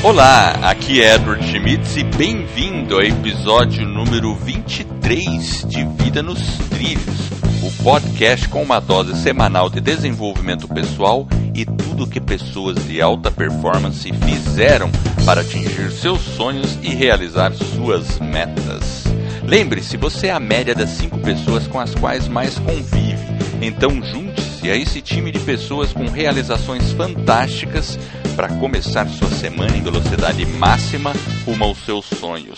Olá, aqui é Edward Schmitz e bem-vindo ao episódio número 23 de Vida nos Trilhos, o podcast com uma dose semanal de desenvolvimento pessoal e tudo que pessoas de alta performance fizeram para atingir seus sonhos e realizar suas metas. Lembre-se, você é a média das cinco pessoas com as quais mais convive, então junte-se a esse time de pessoas com realizações fantásticas para começar sua semana em velocidade máxima rumo aos seus sonhos.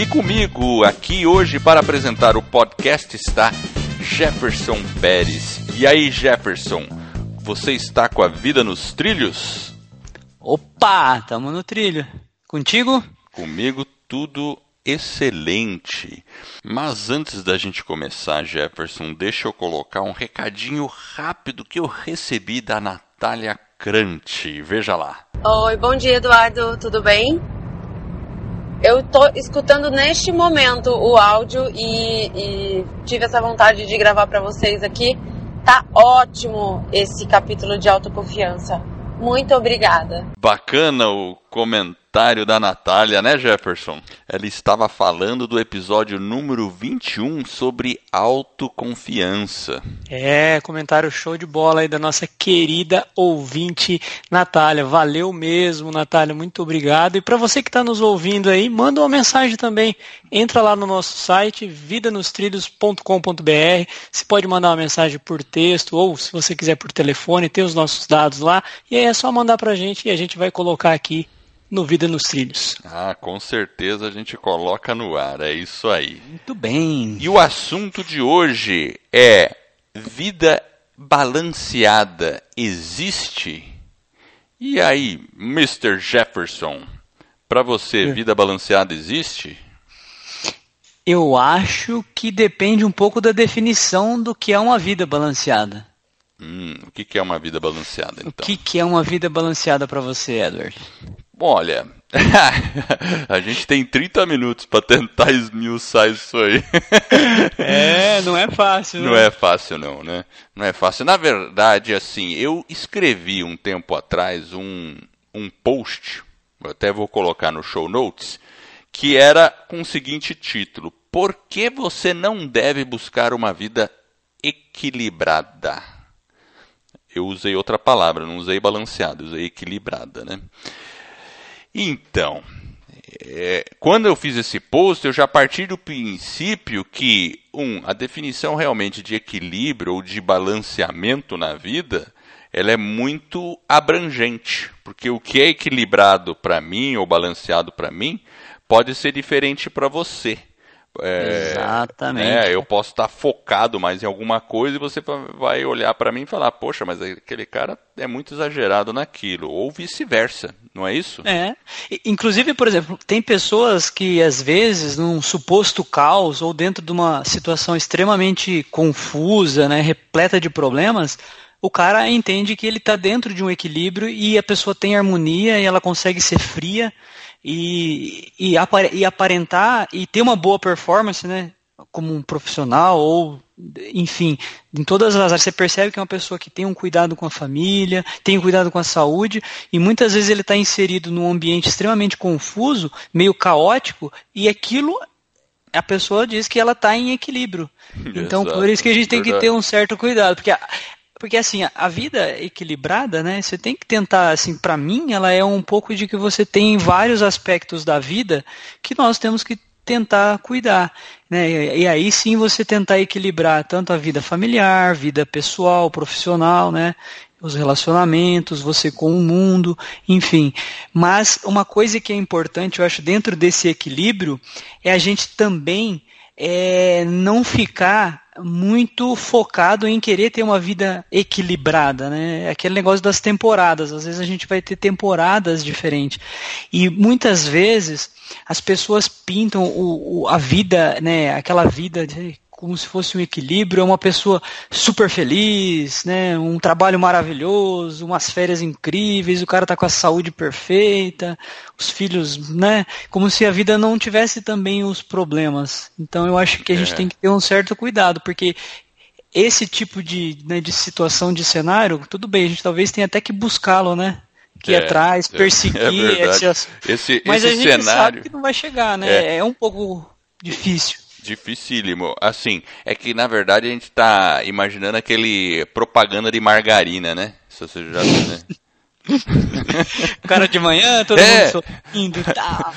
E comigo aqui hoje para apresentar o podcast está Jefferson Pérez. E aí, Jefferson, você está com a vida nos trilhos? Opa, tamo no trilho. Contigo? Comigo tudo excelente. Mas antes da gente começar, Jefferson, deixa eu colocar um recadinho rápido que eu recebi da Natália Crante. Veja lá. Oi, bom dia, Eduardo. Tudo bem? Eu tô escutando neste momento o áudio e, e tive essa vontade de gravar para vocês aqui. Tá ótimo esse capítulo de autoconfiança. Muito obrigada. Bacana o comentário da Natália, né, Jefferson? Ela estava falando do episódio número 21 sobre autoconfiança. É, comentário show de bola aí da nossa querida ouvinte Natália. Valeu mesmo, Natália, muito obrigado. E para você que está nos ouvindo aí, manda uma mensagem também. Entra lá no nosso site, vidanostrilhos.com.br. Você pode mandar uma mensagem por texto ou, se você quiser, por telefone, tem os nossos dados lá. E aí é só mandar para a gente e a gente vai colocar aqui no Vida nos Trilhos. Ah, com certeza a gente coloca no ar, é isso aí. Muito bem. E o assunto de hoje é: vida balanceada existe? E aí, Mr. Jefferson, para você, É. vida balanceada existe? Eu acho que depende um pouco da definição do que é uma vida balanceada. Hum, o que que é uma vida balanceada, O então? que, que é uma vida balanceada para você, Edward? Bom, Olha, a gente tem 30 minutos para tentar esmiuçar isso aí. É, não é fácil. Não é fácil não, né? Não é fácil. Na verdade, assim, eu escrevi um tempo atrás um, um post, eu até vou colocar no show notes, que era com o seguinte título: Por que você não deve buscar uma vida equilibrada? Eu usei outra palavra, não usei balanceada, usei equilibrada, né? Então, é, quando eu fiz esse post, eu já parti do princípio que, um, a definição realmente de equilíbrio ou de balanceamento na vida, ela é muito abrangente, porque o que é equilibrado para mim ou balanceado para mim pode ser diferente para você. É, Exatamente. né, eu posso estar focado mais em alguma coisa e você va- vai olhar para mim e falar, poxa, mas aquele cara é muito exagerado naquilo, ou vice-versa, não é isso? É. Inclusive, por exemplo, tem pessoas que às vezes, num suposto caos ou dentro de uma situação extremamente confusa, né, repleta de problemas, o cara entende que ele está dentro de um equilíbrio e a pessoa tem harmonia e ela consegue ser fria e, e, e aparentar e ter uma boa performance, né? Como um profissional ou, enfim, em todas as áreas. Você percebe que é uma pessoa que tem um cuidado com a família, tem um cuidado com a saúde e muitas vezes ele está inserido num ambiente extremamente confuso, meio caótico e aquilo a pessoa diz que ela está em equilíbrio. Então, Exato, por isso que a gente tem que verdade. ter um certo cuidado, porque a- porque assim, a- vida equilibrada, né? Você tem que tentar, assim, para mim, ela é um pouco de que você tem vários aspectos da vida que nós temos que tentar cuidar, né? E aí sim você tentar equilibrar tanto a vida familiar, vida pessoal, profissional, né? Os relacionamentos, você com o mundo, enfim. Mas uma coisa que é importante, eu acho, dentro desse equilíbrio, é a gente também é, não ficar muito focado em querer ter uma vida equilibrada, né? É Aquele negócio das temporadas. Às vezes a gente vai ter temporadas diferentes. E muitas vezes as pessoas pintam o, o- a vida, né? Aquela vida de- como se fosse um equilíbrio, é uma pessoa super feliz, né? Um trabalho maravilhoso, umas férias incríveis, o cara tá com a saúde perfeita, os filhos, né? Como se a vida não tivesse também os problemas. Então eu acho que a gente É. tem que ter um certo cuidado, porque esse tipo de, né, de situação, de cenário, tudo bem, a gente talvez tenha até que buscá-lo, né? que é, atrás, é perseguir. É esse, esse, Mas esse a gente cenário... sabe que não vai chegar, né? É, é um pouco difícil. Dificílimo. Assim, é que na verdade a gente está imaginando aquele propaganda de margarina, né? Se você já viu, né? Cara de manhã, todo é. mundo sorrindo e tal.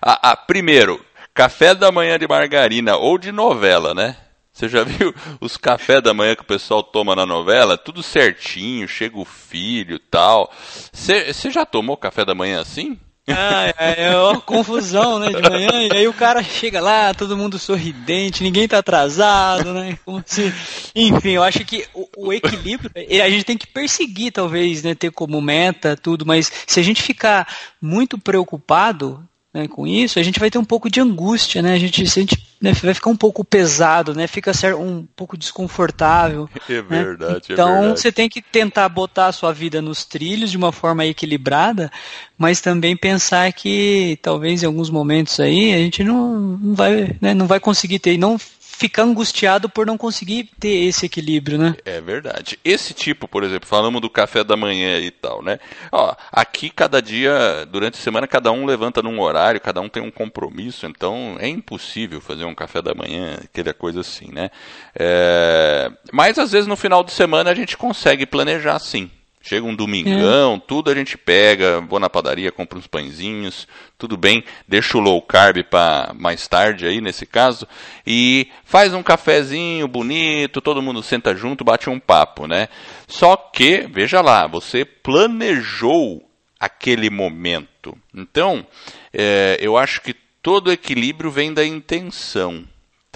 A, a, primeiro, café da manhã de margarina ou de novela, né? Você já viu os cafés da manhã que o pessoal toma na novela? Tudo certinho, chega o filho tal. Você já tomou café da manhã assim? Ah, é, é uma confusão, né, de manhã, e aí o cara chega lá, todo mundo sorridente, ninguém tá atrasado, né, se... Enfim, eu acho que o, o equilíbrio, a gente tem que perseguir, talvez, né, ter como meta tudo, mas se a gente ficar muito preocupado, né, com isso, a gente vai ter um pouco de angústia, né? A gente, a gente né, vai ficar um pouco pesado, né? Fica um pouco desconfortável. É verdade. Né? Então é verdade. você tem que tentar botar a sua vida nos trilhos de uma forma equilibrada, mas também pensar que talvez em alguns momentos aí a gente não, não vai, né, não vai conseguir ter, não ficar angustiado por não conseguir ter esse equilíbrio, né? É verdade. Esse tipo, por exemplo, falamos do café da manhã e tal, né? Ó, aqui cada dia, durante a semana, cada um levanta num horário, cada um tem um compromisso, então é impossível fazer um café da manhã, aquela coisa assim, né? É... Mas às vezes no final de semana a gente consegue planejar sim. Chega um domingão, é. tudo a gente pega, vou na padaria, compro uns pãezinhos, tudo bem, deixa o low carb para mais tarde aí nesse caso, e faz um cafezinho bonito, todo mundo senta junto, bate um papo, né? Só que, veja lá, você planejou aquele momento. Então, é, eu acho que todo equilíbrio vem da intenção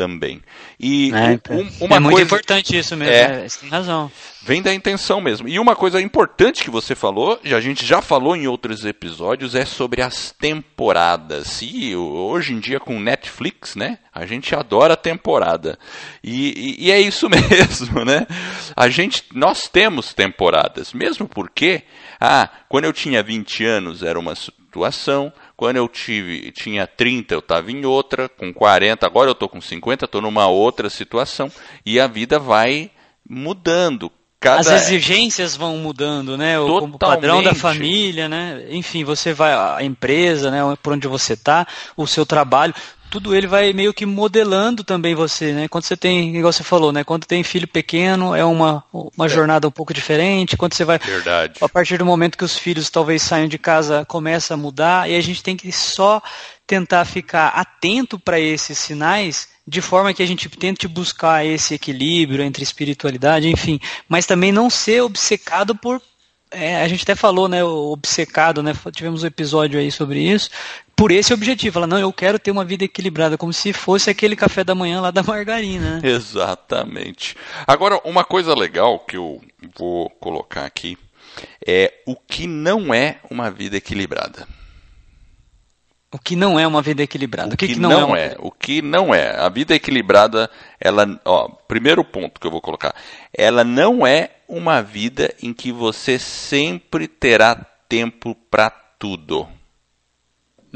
também. E é, um, uma é muito coisa, importante isso mesmo, é, é, você tem razão. Vem da intenção mesmo. E uma coisa importante que você falou, e a gente já falou em outros episódios, é sobre as temporadas. E hoje em dia com Netflix, né? A gente adora a temporada. E, e, e é isso mesmo, né? A gente, nós temos temporadas, mesmo porque, ah, quando eu tinha 20 anos era uma situação, quando eu tive, tinha 30, eu estava em outra, com 40, agora eu estou com 50, estou numa outra situação, e a vida vai mudando. Cada... As exigências vão mudando, né? O, o padrão da família, né? Enfim, você vai, a empresa, né? Por onde você está, o seu trabalho tudo ele vai meio que modelando também você, né? Quando você tem, igual você falou, né? Quando tem filho pequeno, é uma, uma é. jornada um pouco diferente. Quando você vai. Verdade. A partir do momento que os filhos talvez saiam de casa, começa a mudar, e a gente tem que só tentar ficar atento para esses sinais de forma que a gente tente buscar esse equilíbrio entre espiritualidade, enfim, mas também não ser obcecado por é, a gente até falou, né, obcecado, né, tivemos um episódio aí sobre isso, por esse objetivo. Ela, não, eu quero ter uma vida equilibrada, como se fosse aquele café da manhã lá da margarina. Né? Exatamente. Agora, uma coisa legal que eu vou colocar aqui é o que não é uma vida equilibrada. O que não é uma vida equilibrada? O que, que, que não, não, é, é O que não é. A vida equilibrada, ela, ó, primeiro ponto que eu vou colocar, ela não é uma vida em que você sempre terá tempo para tudo.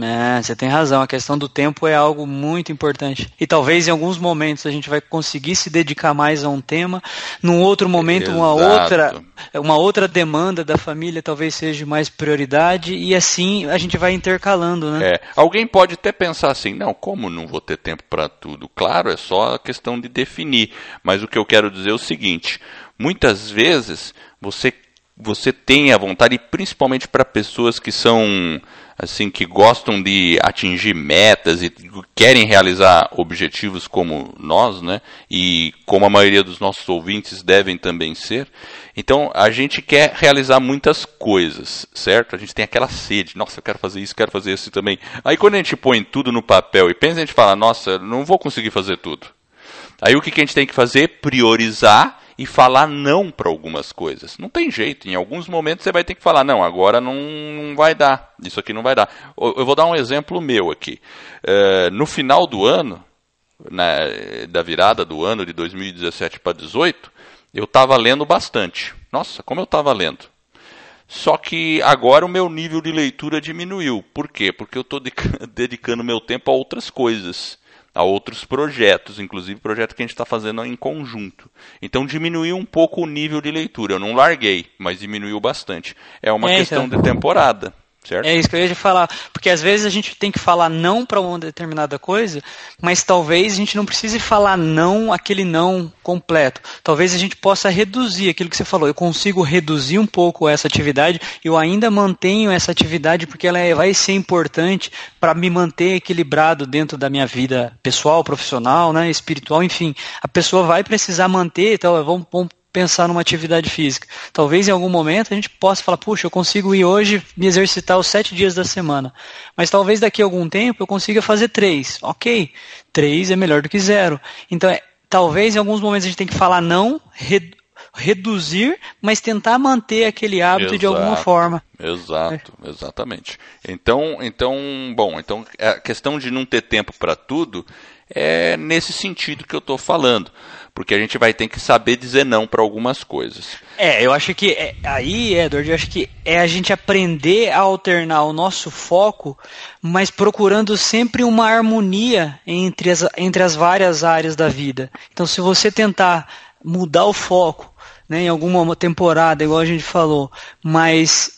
É, você tem razão. A questão do tempo é algo muito importante. E talvez em alguns momentos a gente vai conseguir se dedicar mais a um tema, num outro momento Exato. uma outra, uma outra demanda da família talvez seja mais prioridade e assim a gente vai intercalando, né? É. Alguém pode até pensar assim, não, como não vou ter tempo para tudo? Claro, é só a questão de definir. Mas o que eu quero dizer é o seguinte: muitas vezes você você tem a vontade, principalmente para pessoas que são assim que gostam de atingir metas e querem realizar objetivos como nós, né? E como a maioria dos nossos ouvintes devem também ser. Então, a gente quer realizar muitas coisas, certo? A gente tem aquela sede, nossa, eu quero fazer isso, quero fazer isso também. Aí quando a gente põe tudo no papel e pensa, a gente fala, nossa, não vou conseguir fazer tudo. Aí o que a gente tem que fazer? Priorizar e falar não para algumas coisas. Não tem jeito. Em alguns momentos você vai ter que falar, não, agora não, vai dar. Isso aqui não vai dar. Eu vou dar um exemplo meu aqui. Uh, no final do ano, né, da virada do ano de 2017 para 2018, eu estava lendo bastante. Nossa, como eu estava lendo. Só que agora o meu nível de leitura diminuiu. Por quê? Porque eu estou dedicando meu tempo a outras coisas. A outros projetos, inclusive projeto que a gente está fazendo em conjunto. Então diminuiu um pouco o nível de leitura. Eu não larguei, mas diminuiu bastante. É uma é, questão então. de temporada. Certo? É isso que eu ia falar, porque às vezes a gente tem que falar não para uma determinada coisa, mas talvez a gente não precise falar não aquele não completo. Talvez a gente possa reduzir aquilo que você falou. Eu consigo reduzir um pouco essa atividade, eu ainda mantenho essa atividade porque ela é, vai ser importante para me manter equilibrado dentro da minha vida pessoal, profissional, né, espiritual, enfim. A pessoa vai precisar manter, então vamos, vamos pensar numa atividade física. Talvez em algum momento a gente possa falar, puxa, eu consigo ir hoje me exercitar os sete dias da semana. Mas talvez daqui a algum tempo eu consiga fazer três. Ok, três é melhor do que zero. Então, é, talvez em alguns momentos a gente tem que falar não, reduzir, mas tentar manter aquele hábito Exato. de alguma forma. Exato, é. exatamente. Então, então, bom, então a questão de não ter tempo para tudo é nesse sentido que eu estou falando porque a gente vai ter que saber dizer não para algumas coisas. É, eu acho que é, aí, Edward, eu acho que é a gente aprender a alternar o nosso foco, mas procurando sempre uma harmonia entre as, entre as várias áreas da vida. Então, se você tentar mudar o foco, né, em alguma temporada, igual a gente falou, mas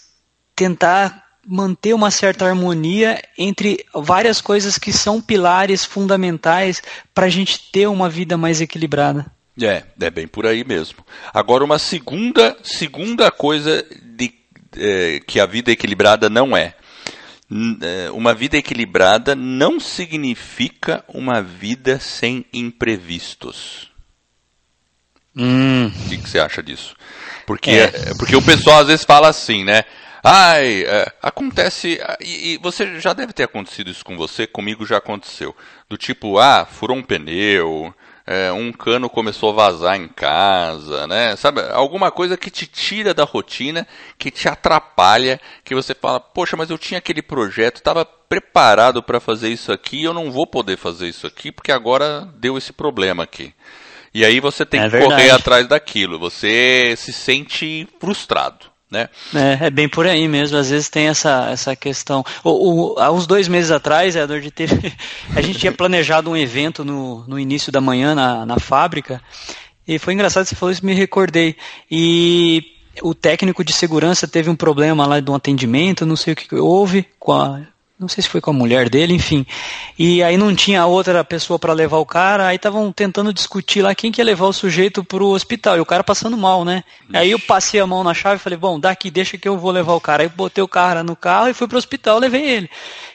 tentar manter uma certa harmonia entre várias coisas que são pilares fundamentais para a gente ter uma vida mais equilibrada. É, é bem por aí mesmo. Agora uma segunda segunda coisa de, é, que a vida equilibrada não é. é. Uma vida equilibrada não significa uma vida sem imprevistos. Hum. O que, que você acha disso? Porque, é. porque o pessoal às vezes fala assim, né? Ai, é, acontece. E, e, você já deve ter acontecido isso com você, comigo já aconteceu. Do tipo, ah, furou um pneu, é, um cano começou a vazar em casa, né? Sabe, alguma coisa que te tira da rotina, que te atrapalha, que você fala, poxa, mas eu tinha aquele projeto, estava preparado para fazer isso aqui, eu não vou poder fazer isso aqui porque agora deu esse problema aqui. E aí você tem é que verdade. correr atrás daquilo, você se sente frustrado. Né? É, é, bem por aí mesmo, às vezes tem essa, essa questão. O, o, há uns dois meses atrás, Edward, teve, a gente tinha planejado um evento no, no início da manhã na, na fábrica, e foi engraçado, você falou isso, me recordei. E o técnico de segurança teve um problema lá de um atendimento, não sei o que houve com a não sei se foi com a mulher dele, enfim. E aí não tinha outra pessoa para levar o cara, aí estavam tentando discutir lá quem que ia levar o sujeito pro hospital, e o cara passando mal, né? Aí eu passei a mão na chave e falei, bom, daqui, deixa que eu vou levar o cara. Aí botei o cara no carro e fui pro hospital, levei ele.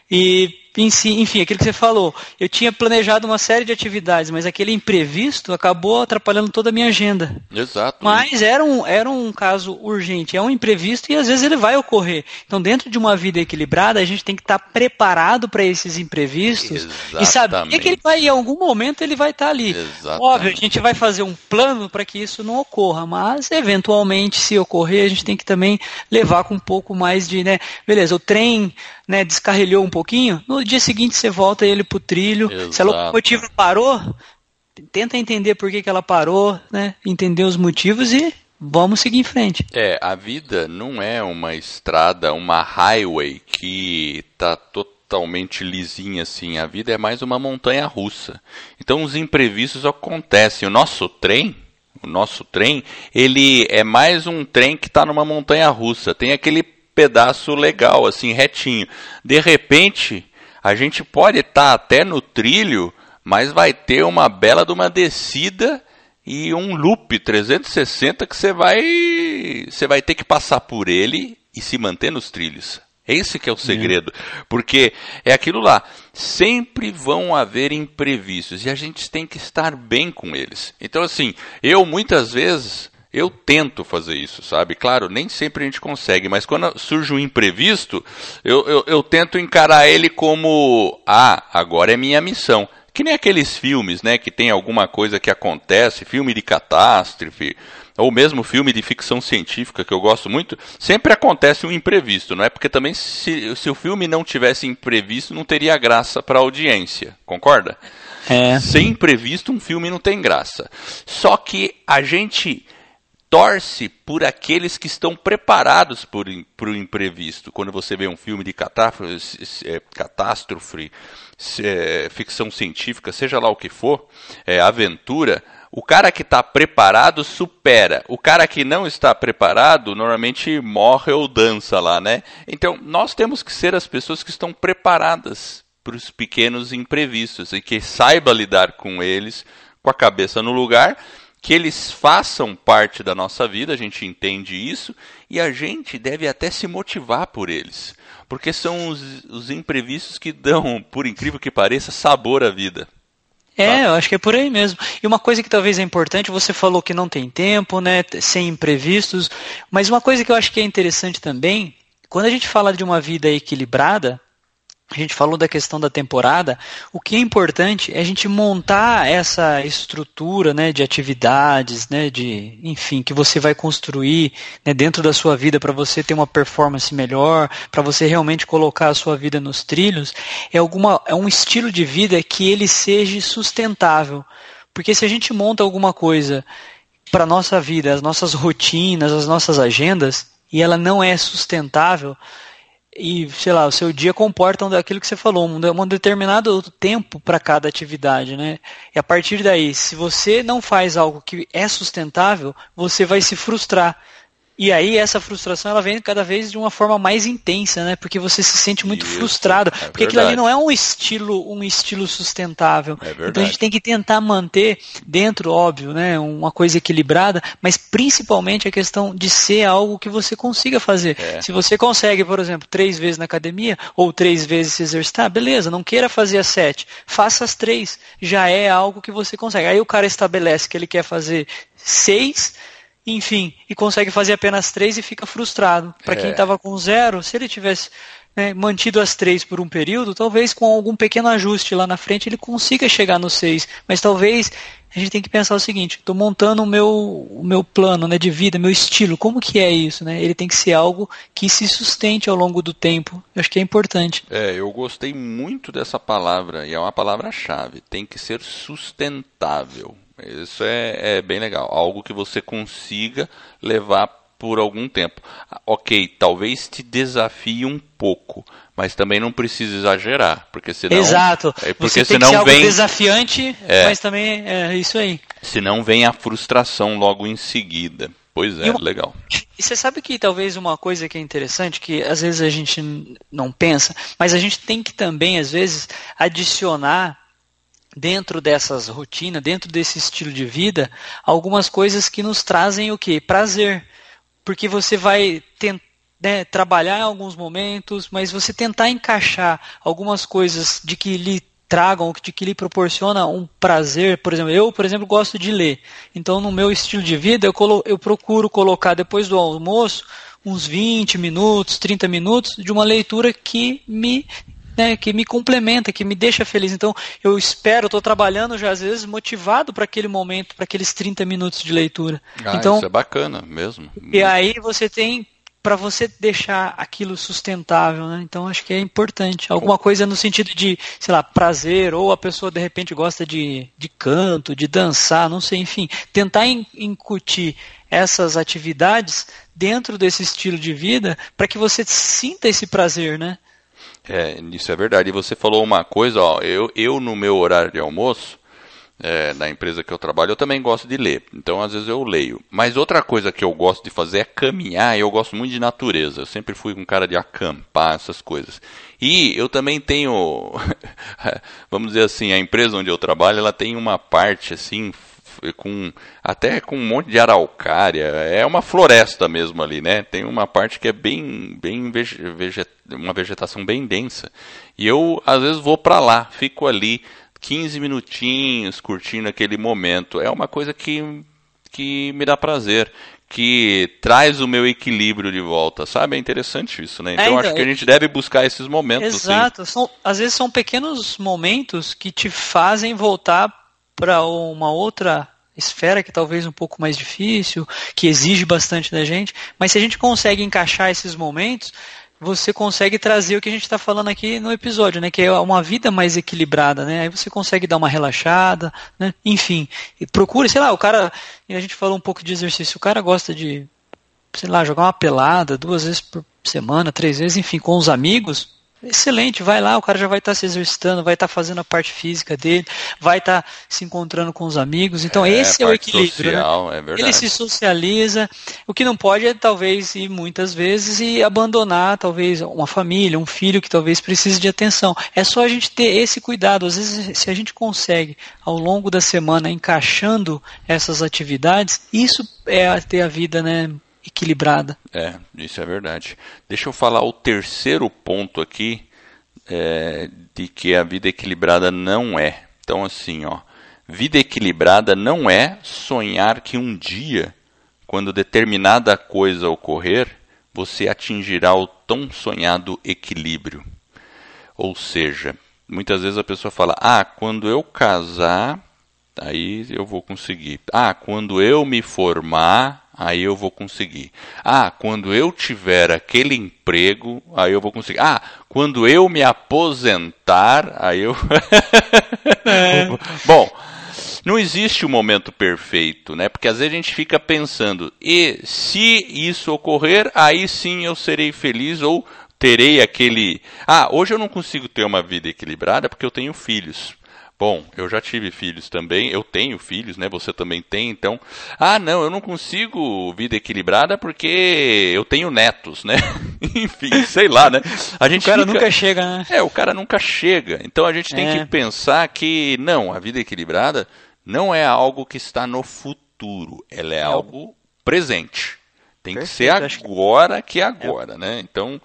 E enfim, aquilo que você falou, eu tinha planejado uma série de atividades, mas aquele imprevisto acabou atrapalhando toda a minha agenda. Exato. Mas era um, era um caso urgente, é um imprevisto e às vezes ele vai ocorrer. Então, dentro de uma vida equilibrada, a gente tem que estar preparado para esses imprevistos Exatamente. e saber que ele vai, em algum momento, ele vai estar ali. Exatamente. Óbvio, a gente vai fazer um plano para que isso não ocorra, mas eventualmente, se ocorrer, a gente tem que também levar com um pouco mais de, né, beleza, o trem né, descarrilhou um pouquinho, no dia seguinte você volta ele pro trilho. Exato. Se a locomotiva parou, tenta entender por que, que ela parou, né, entender os motivos e vamos seguir em frente. É, a vida não é uma estrada, uma highway que tá totalmente lisinha assim. A vida é mais uma montanha russa. Então os imprevistos acontecem. O nosso trem, o nosso trem, ele é mais um trem que está numa montanha russa. Tem aquele pedaço legal, assim, retinho. De repente, a gente pode estar tá até no trilho, mas vai ter uma bela de uma descida e um loop 360 que você vai você vai ter que passar por ele e se manter nos trilhos. Esse que é o segredo, é. porque é aquilo lá, sempre vão haver imprevistos e a gente tem que estar bem com eles. Então assim, eu muitas vezes eu tento fazer isso, sabe? Claro, nem sempre a gente consegue, mas quando surge um imprevisto, eu, eu, eu tento encarar ele como: ah, agora é minha missão. Que nem aqueles filmes, né, que tem alguma coisa que acontece, filme de catástrofe, ou mesmo filme de ficção científica que eu gosto muito, sempre acontece um imprevisto, não é? Porque também se, se o filme não tivesse imprevisto, não teria graça para a audiência, concorda? É. Sem imprevisto, um filme não tem graça. Só que a gente torce por aqueles que estão preparados para o imprevisto. Quando você vê um filme de catástrofe, é, catástrofe é, ficção científica, seja lá o que for, é, aventura, o cara que está preparado supera. O cara que não está preparado normalmente morre ou dança lá, né? Então nós temos que ser as pessoas que estão preparadas para os pequenos imprevistos e que saiba lidar com eles com a cabeça no lugar que eles façam parte da nossa vida, a gente entende isso, e a gente deve até se motivar por eles. Porque são os, os imprevistos que dão, por incrível que pareça, sabor à vida. É, eu acho que é por aí mesmo. E uma coisa que talvez é importante, você falou que não tem tempo, né, sem imprevistos, mas uma coisa que eu acho que é interessante também, quando a gente fala de uma vida equilibrada, a gente falou da questão da temporada, o que é importante é a gente montar essa estrutura né, de atividades, né, de, enfim, que você vai construir né, dentro da sua vida para você ter uma performance melhor, para você realmente colocar a sua vida nos trilhos, é, alguma, é um estilo de vida que ele seja sustentável. Porque se a gente monta alguma coisa para a nossa vida, as nossas rotinas, as nossas agendas, e ela não é sustentável, e, sei lá, o seu dia comporta aquilo que você falou, um, um determinado tempo para cada atividade, né? E a partir daí, se você não faz algo que é sustentável, você vai se frustrar. E aí essa frustração ela vem cada vez de uma forma mais intensa, né? Porque você se sente muito Isso, frustrado, é porque aquilo ali não é um estilo, um estilo sustentável. É então a gente tem que tentar manter dentro, óbvio, né, uma coisa equilibrada, mas principalmente a questão de ser algo que você consiga fazer. É. Se você consegue, por exemplo, três vezes na academia ou três vezes se exercitar, beleza, não queira fazer as sete, faça as três, já é algo que você consegue. Aí o cara estabelece que ele quer fazer seis enfim, e consegue fazer apenas três e fica frustrado. Para quem estava é. com zero, se ele tivesse né, mantido as três por um período, talvez com algum pequeno ajuste lá na frente ele consiga chegar no seis. Mas talvez a gente tem que pensar o seguinte: estou montando o meu, o meu plano né, de vida, meu estilo. Como que é isso? Né? Ele tem que ser algo que se sustente ao longo do tempo. Eu acho que é importante. É, eu gostei muito dessa palavra e é uma palavra-chave. Tem que ser sustentável. Isso é, é bem legal. Algo que você consiga levar por algum tempo. Ok, talvez te desafie um pouco, mas também não precisa exagerar, porque senão. Exato. É porque você senão vem desafiante, é, mas também é isso aí. Senão vem a frustração logo em seguida. Pois é, uma, legal. E você sabe que talvez uma coisa que é interessante, que às vezes a gente não pensa, mas a gente tem que também, às vezes, adicionar dentro dessas rotinas, dentro desse estilo de vida, algumas coisas que nos trazem o que? Prazer. Porque você vai tentar né, trabalhar em alguns momentos, mas você tentar encaixar algumas coisas de que lhe tragam, de que lhe proporciona um prazer. Por exemplo, eu, por exemplo, gosto de ler. Então, no meu estilo de vida, eu, colo eu procuro colocar depois do almoço uns 20 minutos, 30 minutos de uma leitura que me né, que me complementa, que me deixa feliz. Então, eu espero, estou trabalhando já às vezes motivado para aquele momento, para aqueles 30 minutos de leitura. Ah, então, isso é bacana mesmo. E aí você tem para você deixar aquilo sustentável, né? Então acho que é importante. Alguma coisa no sentido de, sei lá, prazer, ou a pessoa de repente gosta de, de canto, de dançar, não sei, enfim. Tentar incutir essas atividades dentro desse estilo de vida para que você sinta esse prazer, né? É, isso é verdade. E você falou uma coisa, ó, eu, eu no meu horário de almoço, é, na empresa que eu trabalho, eu também gosto de ler. Então, às vezes eu leio. Mas outra coisa que eu gosto de fazer é caminhar. Eu gosto muito de natureza. Eu sempre fui um cara de acampar, essas coisas. E eu também tenho, vamos dizer assim, a empresa onde eu trabalho, ela tem uma parte assim com até com um monte de araucária. É uma floresta mesmo ali, né? Tem uma parte que é bem, bem veget, uma vegetação bem densa. E eu às vezes vou para lá, fico ali 15 minutinhos curtindo aquele momento. É uma coisa que que me dá prazer que traz o meu equilíbrio de volta, sabe? É interessante isso, né? Então, é, então acho que a gente deve buscar esses momentos. Exato. São, às vezes são pequenos momentos que te fazem voltar para uma outra esfera que talvez um pouco mais difícil, que exige bastante da gente, mas se a gente consegue encaixar esses momentos, você consegue trazer o que a gente está falando aqui no episódio, né? Que é uma vida mais equilibrada, né? Aí você consegue dar uma relaxada, né? Enfim, procure, sei lá, o cara. A gente falou um pouco de exercício. O cara gosta de, sei lá, jogar uma pelada duas vezes por semana, três vezes, enfim, com os amigos Excelente, vai lá, o cara já vai estar tá se exercitando, vai estar tá fazendo a parte física dele, vai estar tá se encontrando com os amigos. Então, é, esse é o equilíbrio. Né? Social, né? é Ele se socializa. O que não pode é, talvez, ir muitas vezes e abandonar, talvez, uma família, um filho que talvez precise de atenção. É só a gente ter esse cuidado. Às vezes, se a gente consegue, ao longo da semana, encaixando essas atividades, isso é ter a vida, né? Equilibrada. É, isso é verdade. Deixa eu falar o terceiro ponto aqui é, de que a vida equilibrada não é. Então, assim, ó, vida equilibrada não é sonhar que um dia, quando determinada coisa ocorrer, você atingirá o tão sonhado equilíbrio. Ou seja, muitas vezes a pessoa fala: Ah, quando eu casar, aí eu vou conseguir. Ah, quando eu me formar, aí eu vou conseguir. Ah, quando eu tiver aquele emprego, aí eu vou conseguir. Ah, quando eu me aposentar, aí eu. é. Bom, não existe o um momento perfeito, né? Porque às vezes a gente fica pensando, e se isso ocorrer, aí sim eu serei feliz ou terei aquele. Ah, hoje eu não consigo ter uma vida equilibrada porque eu tenho filhos. Bom, eu já tive filhos também, eu tenho filhos, né? Você também tem, então. Ah, não, eu não consigo vida equilibrada porque eu tenho netos, né? Enfim, sei lá, né? A gente o cara fica... nunca chega, né? É, o cara nunca chega. Então a gente tem é. que pensar que não, a vida equilibrada não é algo que está no futuro, ela é, é algo presente. Tem Perfeito, que ser agora que, que é agora, é. né? Então,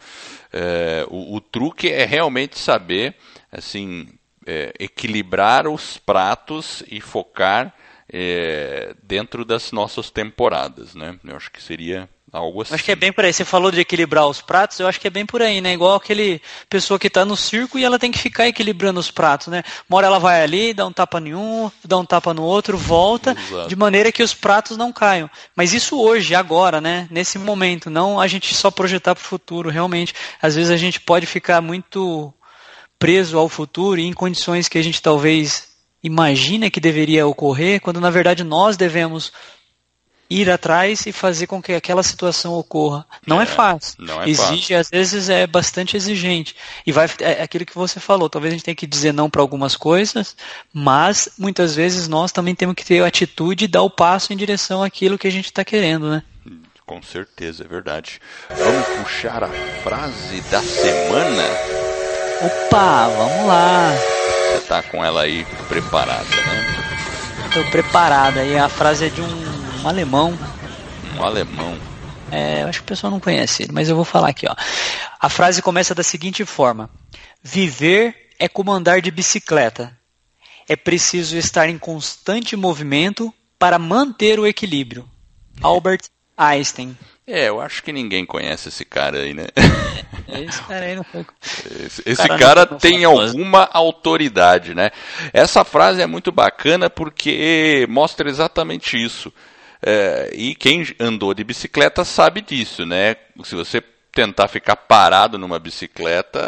é, o, o truque é realmente saber, assim, é, equilibrar os pratos e focar é, dentro das nossas temporadas, né? Eu acho que seria algo assim. Acho que é bem por aí. Você falou de equilibrar os pratos, eu acho que é bem por aí, né? Igual aquele pessoa que está no circo e ela tem que ficar equilibrando os pratos, né? Uma hora ela vai ali, dá um tapa em um, dá um tapa no outro, volta, Exato. de maneira que os pratos não caiam. Mas isso hoje, agora, né? Nesse momento, não a gente só projetar para o futuro, realmente. Às vezes a gente pode ficar muito preso ao futuro e em condições que a gente talvez imagina que deveria ocorrer, quando na verdade nós devemos ir atrás e fazer com que aquela situação ocorra. Não é, é fácil. Não é Exige, fácil. às vezes é bastante exigente. E vai é aquilo que você falou, talvez a gente tenha que dizer não para algumas coisas, mas muitas vezes nós também temos que ter a atitude e dar o passo em direção àquilo que a gente está querendo, né? Com certeza, é verdade. Vamos puxar a frase da semana? Opa, vamos lá. Você tá com ela aí preparada, né? Tô preparada. E a frase é de um, um alemão. Um alemão. É, eu acho que o pessoal não conhece ele, mas eu vou falar aqui, ó. A frase começa da seguinte forma: Viver é como andar de bicicleta. É preciso estar em constante movimento para manter o equilíbrio. Albert Einstein. É, eu acho que ninguém conhece esse cara aí, né? Esse cara aí não foi. Esse, esse cara, cara tem alguma autoridade, né? Essa frase é muito bacana porque mostra exatamente isso. É, e quem andou de bicicleta sabe disso, né? Se você tentar ficar parado numa bicicleta,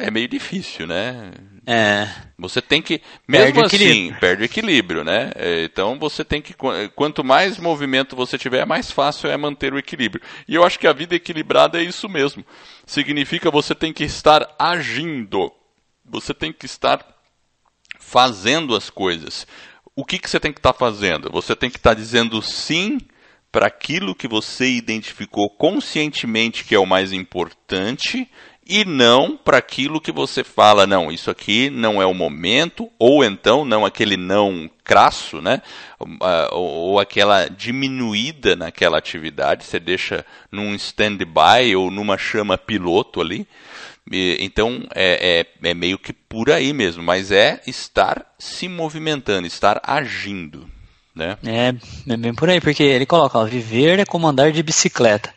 é meio difícil, né? É. Você tem que, mesmo perde assim, equilíbrio. perde o equilíbrio, né? É, então você tem que, quanto mais movimento você tiver, mais fácil é manter o equilíbrio. E eu acho que a vida equilibrada é isso mesmo. Significa você tem que estar agindo. Você tem que estar fazendo as coisas. O que, que você tem que estar fazendo? Você tem que estar dizendo sim para aquilo que você identificou conscientemente que é o mais importante e não para aquilo que você fala, não, isso aqui não é o momento, ou então não aquele não crasso, né? Ah, ou, aquela diminuída naquela atividade, você deixa num stand-by ou numa chama piloto ali. então é, é, é meio que por aí mesmo, mas é estar se movimentando, estar agindo. Né? É, é bem por aí, porque ele coloca, ó, viver é como andar de bicicleta.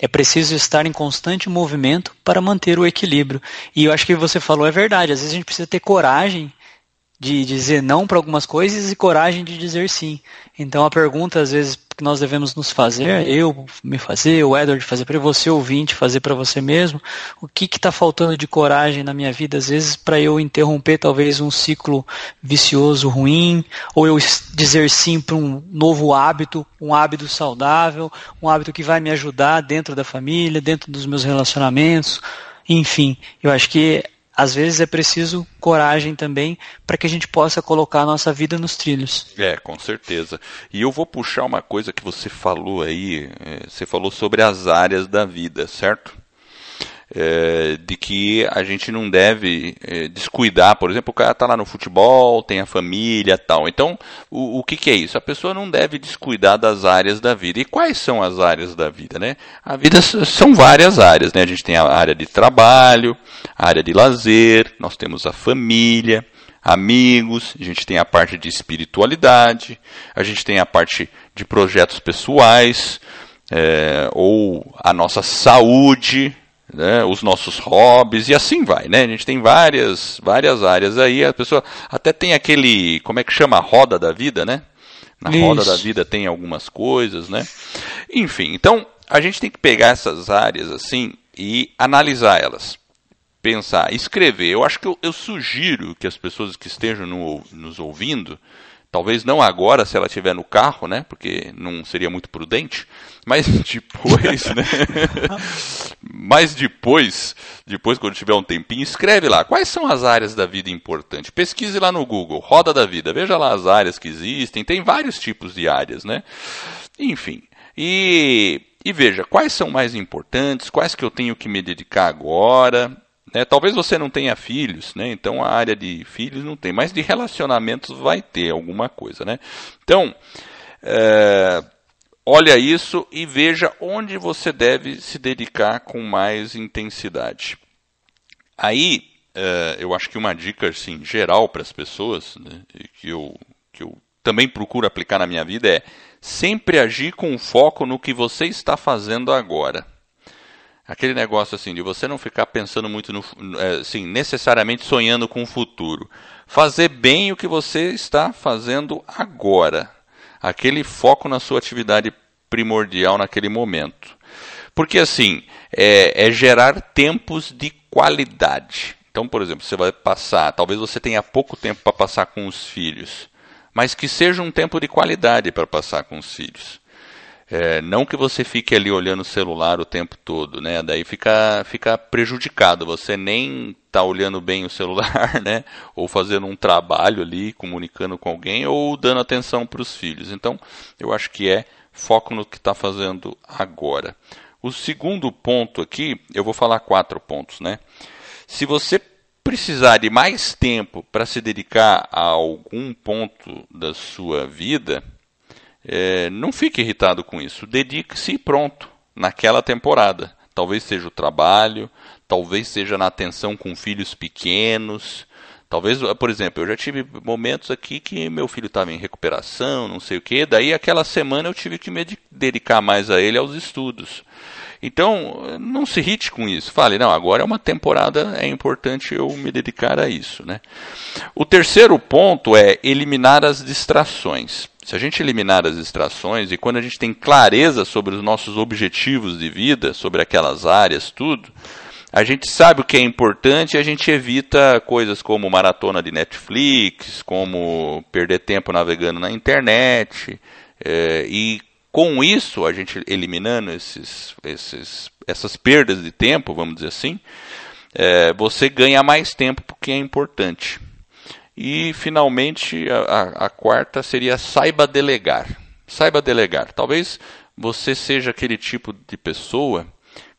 É preciso estar em constante movimento para manter o equilíbrio. E eu acho que você falou é verdade. Às vezes a gente precisa ter coragem de dizer não para algumas coisas e coragem de dizer sim. Então a pergunta às vezes que nós devemos nos fazer, eu me fazer, o Edward fazer para você, ouvinte, fazer para você mesmo. O que está faltando de coragem na minha vida, às vezes, para eu interromper talvez um ciclo vicioso ruim, ou eu dizer sim para um novo hábito, um hábito saudável, um hábito que vai me ajudar dentro da família, dentro dos meus relacionamentos. Enfim, eu acho que às vezes é preciso coragem também para que a gente possa colocar a nossa vida nos trilhos. É, com certeza. E eu vou puxar uma coisa que você falou aí, é, você falou sobre as áreas da vida, certo? É, de que a gente não deve é, descuidar. Por exemplo, o cara está lá no futebol, tem a família tal. Então, o, o que, que, é isso? A pessoa não deve descuidar das áreas da vida. E quais são as áreas da vida? Né? A vida são várias áreas. Né? A gente tem a área de trabalho, a área de lazer, nós temos a família, amigos, a gente tem a parte de espiritualidade, a gente tem a parte de projetos pessoais, é, ou a nossa saúde, né, os nossos hobbies e assim vai, né? A gente tem várias, várias áreas aí. A pessoa até tem aquele, como é que chama, a roda da vida, né? Na Isso. roda da vida tem algumas coisas, né? Enfim, então a gente tem que pegar essas áreas assim e analisar elas. Pensar, escrever. Eu acho que eu, eu sugiro que as pessoas que estejam no, nos ouvindo Talvez não agora, se ela estiver no carro, né? Porque não seria muito prudente. Mas depois, né? mas depois, depois quando tiver um tempinho, escreve lá. Quais são as áreas da vida importantes? Pesquise lá no Google, Roda da Vida. Veja lá as áreas que existem. Tem vários tipos de áreas, né? Enfim. E, e veja, quais são mais importantes? Quais que eu tenho que me dedicar agora? Né? Talvez você não tenha filhos, né? então a área de filhos não tem, mas de relacionamentos vai ter alguma coisa. Né? Então, é, olha isso e veja onde você deve se dedicar com mais intensidade. Aí, é, eu acho que uma dica assim, geral para as pessoas, né, que, eu, que eu também procuro aplicar na minha vida é sempre agir com foco no que você está fazendo agora aquele negócio assim de você não ficar pensando muito no, assim, necessariamente sonhando com o futuro. Fazer bem o que você está fazendo agora. Aquele foco na sua atividade primordial naquele momento. Porque assim, é, é gerar tempos de qualidade. Então, por exemplo, você vai passar, talvez você tenha pouco tempo para passar com os filhos, mas que seja um tempo de qualidade para passar com os filhos. É, não que você fique ali olhando o celular o tempo todo, né? Daí fica, fica prejudicado. Você nem está olhando bem o celular, né? Ou fazendo um trabalho ali, comunicando com alguém, ou dando atenção para os filhos. Então, eu acho que é foco no que está fazendo agora. O segundo ponto aqui, eu vou falar quatro pontos, né? Se você precisar de mais tempo para se dedicar a algum ponto da sua vida, é, não fique irritado com isso. Dedique-se pronto naquela temporada. Talvez seja o trabalho, talvez seja na atenção com filhos pequenos. Talvez, por exemplo, eu já tive momentos aqui que meu filho estava em recuperação, não sei o quê, daí aquela semana eu tive que me dedicar mais a ele aos estudos. Então, não se irrite com isso. Fale, não, agora é uma temporada, é importante eu me dedicar a isso. Né? O terceiro ponto é eliminar as distrações. Se a gente eliminar as distrações e quando a gente tem clareza sobre os nossos objetivos de vida, sobre aquelas áreas, tudo, a gente sabe o que é importante e a gente evita coisas como maratona de Netflix, como perder tempo navegando na internet. É, e com isso, a gente eliminando esses, esses, essas perdas de tempo, vamos dizer assim, é, você ganha mais tempo porque é importante. E, finalmente, a, a, quarta seria saiba delegar. Saiba delegar. Talvez você seja aquele tipo de pessoa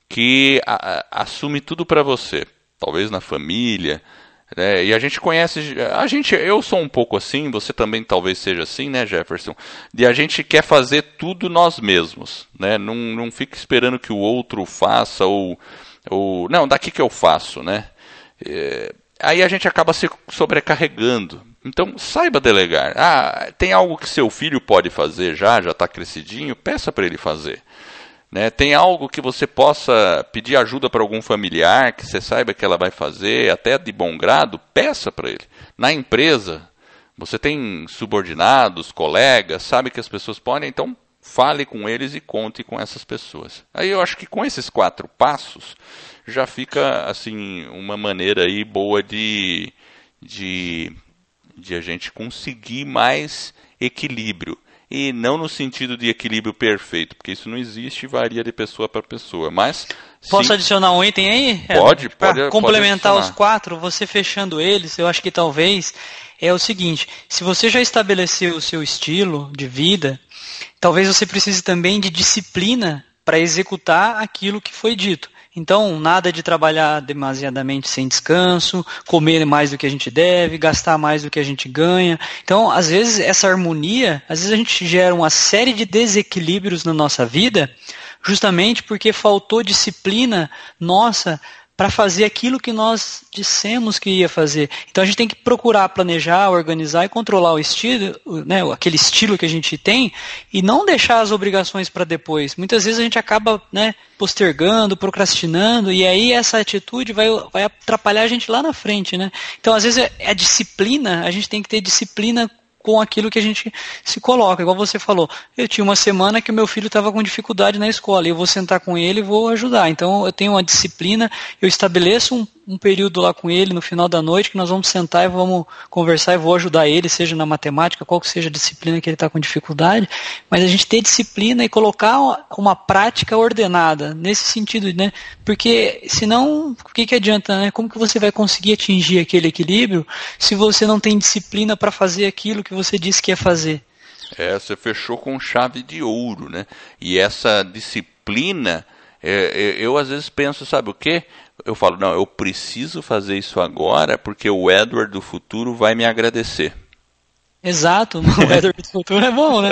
que a, a, assume tudo para você. Talvez na família. Né? E a gente conhece. A gente, eu sou um pouco assim, você também talvez seja assim, né, Jefferson? De a gente quer fazer tudo nós mesmos. Né? Não, não fica esperando que o outro faça ou. ou não, daqui que eu faço, né? É, aí a gente acaba se sobrecarregando. Então, saiba delegar. Ah, tem algo que seu filho pode fazer já, já está crescidinho, peça para ele fazer. Né? Tem algo que você possa pedir ajuda para algum familiar, que você saiba que ela vai fazer, até de bom grado, peça para ele. Na empresa, você tem subordinados, colegas, sabe que as pessoas podem, então fale com eles e conte com essas pessoas. Aí eu acho que com esses quatro passos já fica assim uma maneira aí boa de, de, de a gente conseguir mais equilíbrio e não no sentido de equilíbrio perfeito, porque isso não existe e varia de pessoa para pessoa. Mas posso sim, adicionar um item aí? Pode, pode. Para complementar pode os quatro, você fechando eles, eu acho que talvez é o seguinte: se você já estabeleceu o seu estilo de vida, talvez você precise também de disciplina para executar aquilo que foi dito. Então, nada de trabalhar demasiadamente sem descanso, comer mais do que a gente deve, gastar mais do que a gente ganha. Então, às vezes, essa harmonia, às vezes a gente gera uma série de desequilíbrios na nossa vida, justamente porque faltou disciplina nossa para fazer aquilo que nós dissemos que ia fazer. Então a gente tem que procurar planejar, organizar e controlar o estilo, né, aquele estilo que a gente tem, e não deixar as obrigações para depois. Muitas vezes a gente acaba né, postergando, procrastinando, e aí essa atitude vai, vai atrapalhar a gente lá na frente. Né? Então, às vezes, é a disciplina, a gente tem que ter disciplina com aquilo que a gente se coloca. Igual você falou, eu tinha uma semana que o meu filho estava com dificuldade na escola, e eu vou sentar com ele e vou ajudar. Então eu tenho uma disciplina, eu estabeleço um, um período lá com ele no final da noite que nós vamos sentar e vamos conversar e vou ajudar ele, seja na matemática, qual que seja a disciplina que ele está com dificuldade, mas a gente ter disciplina e colocar uma prática ordenada nesse sentido, né? Porque senão, o que, que adianta, né? Como que você vai conseguir atingir aquele equilíbrio se você não tem disciplina para fazer aquilo que você disse que ia fazer? É, você fechou com chave de ouro, né? E essa disciplina, é, é, eu às vezes penso, sabe o quê? Eu falo, não, eu preciso fazer isso agora porque o Edward do futuro vai me agradecer. Exato, o Edward do futuro é bom, né?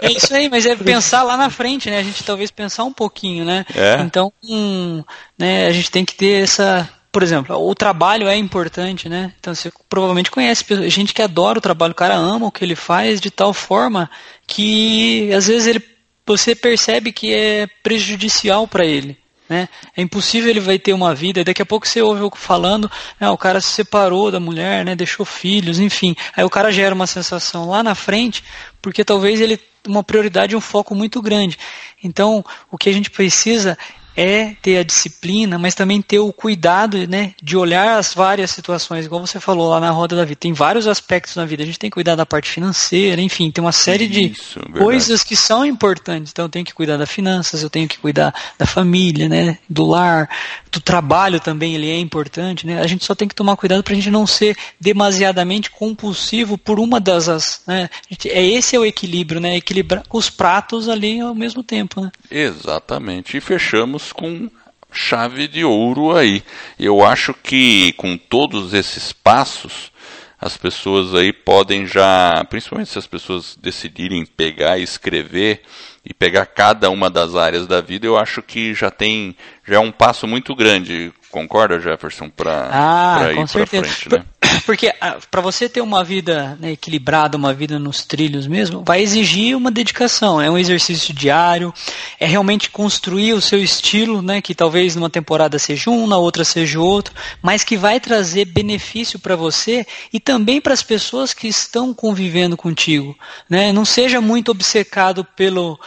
É isso aí, mas é pensar lá na frente, né? A gente talvez pensar um pouquinho, né? É. Então, hum, né, a gente tem que ter essa. Por exemplo, o trabalho é importante, né? Então você provavelmente conhece gente que adora o trabalho, o cara ama o que ele faz de tal forma que às vezes ele, você percebe que é prejudicial para ele. Né? É impossível ele vai ter uma vida. Daqui a pouco você ouve falando, né, o cara se separou da mulher, né, deixou filhos, enfim. Aí o cara gera uma sensação lá na frente, porque talvez ele uma prioridade, um foco muito grande. Então, o que a gente precisa é ter a disciplina, mas também ter o cuidado né, de olhar as várias situações, igual você falou lá na roda da vida. Tem vários aspectos na vida. A gente tem que cuidar da parte financeira, enfim, tem uma série Isso, de coisas que são importantes. Então eu tenho que cuidar das finanças, eu tenho que cuidar da família, né, do lar, do trabalho também, ele é importante. Né? A gente só tem que tomar cuidado para a gente não ser demasiadamente compulsivo por uma das. Né? Gente, é esse é o equilíbrio, né? Equilibrar os pratos ali ao mesmo tempo. Né? Exatamente. E fechamos com chave de ouro aí. Eu acho que com todos esses passos, as pessoas aí podem já, principalmente se as pessoas decidirem pegar e escrever e pegar cada uma das áreas da vida, eu acho que já tem já é um passo muito grande. Concorda, Jefferson, para ah, ir para frente, né? Porque ah, para você ter uma vida né, equilibrada, uma vida nos trilhos mesmo, vai exigir uma dedicação. É um exercício diário, é realmente construir o seu estilo, né, que talvez numa temporada seja um, na outra seja outro, mas que vai trazer benefício para você e também para as pessoas que estão convivendo contigo. Né? Não seja muito obcecado pelo,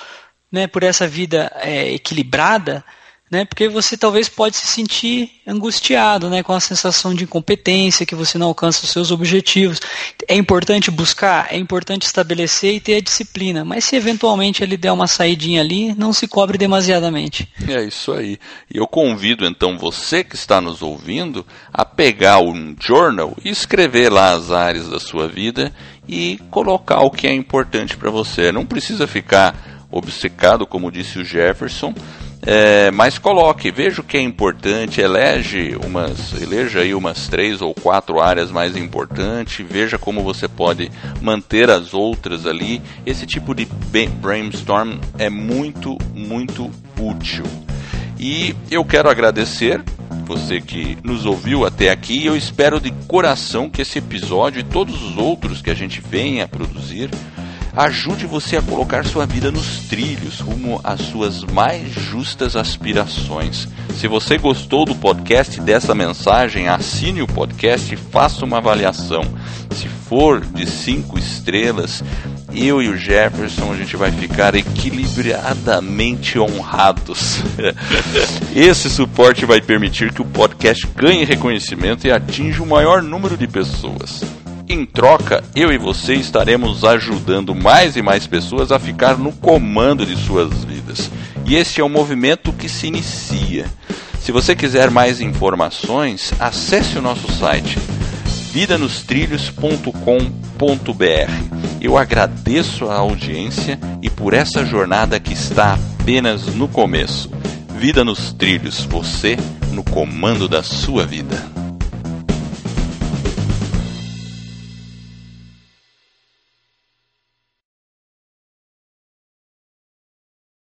né, por essa vida é, equilibrada né? Porque você talvez pode se sentir angustiado, né? Com a sensação de incompetência, que você não alcança os seus objetivos. É importante buscar, é importante estabelecer e ter a disciplina. Mas se eventualmente ele der uma saidinha ali, não se cobre demasiadamente. É isso aí. E eu convido então você que está nos ouvindo a pegar um journal e escrever lá as áreas da sua vida e colocar o que é importante para você. Não precisa ficar obcecado, como disse o Jefferson é, mas coloque, veja o que é importante, elege umas, eleja aí umas três ou quatro áreas mais importantes, veja como você pode manter as outras ali. Esse tipo de brainstorm é muito, muito útil. E eu quero agradecer você que nos ouviu até aqui. Eu espero de coração que esse episódio e todos os outros que a gente venha a produzir ajude você a colocar sua vida nos trilhos rumo às suas mais justas aspirações. Se você gostou do podcast dessa mensagem, assine o podcast e faça uma avaliação. Se for de cinco estrelas, eu e o Jefferson a gente vai ficar equilibradamente honrados. Esse suporte vai permitir que o podcast ganhe reconhecimento e atinja o maior número de pessoas. Em troca, eu e você estaremos ajudando mais e mais pessoas a ficar no comando de suas vidas. E esse é um movimento que se inicia. Se você quiser mais informações, acesse o nosso site vidanostrilhos.com.br. Eu agradeço a audiência e por essa jornada que está apenas no começo. Vida nos trilhos, você no comando da sua vida.